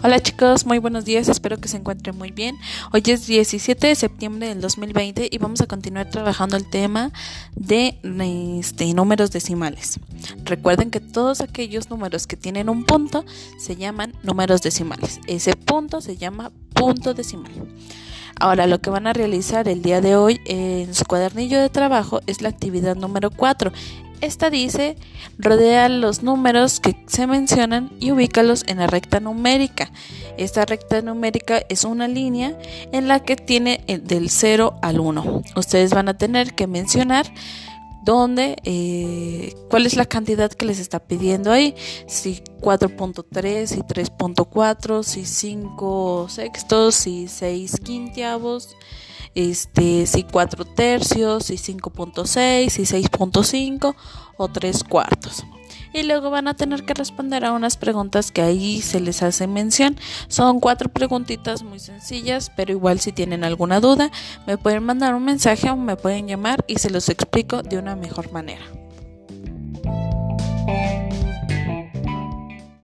Hola chicos, muy buenos días, espero que se encuentren muy bien. Hoy es 17 de septiembre del 2020 y vamos a continuar trabajando el tema de este, números decimales. Recuerden que todos aquellos números que tienen un punto se llaman números decimales. Ese punto se llama punto decimal. Ahora lo que van a realizar el día de hoy en su cuadernillo de trabajo es la actividad número 4. Esta dice, rodea los números que se mencionan y ubícalos en la recta numérica. Esta recta numérica es una línea en la que tiene del 0 al 1. Ustedes van a tener que mencionar dónde, eh, cuál es la cantidad que les está pidiendo ahí, si 4.3, si 3.4, si 5 sextos, si 6 quintiavos este, si 4 tercios, si 5.6, si 6.5 o 3 cuartos. Y luego van a tener que responder a unas preguntas que ahí se les hace mención. Son cuatro preguntitas muy sencillas, pero igual si tienen alguna duda, me pueden mandar un mensaje o me pueden llamar y se los explico de una mejor manera.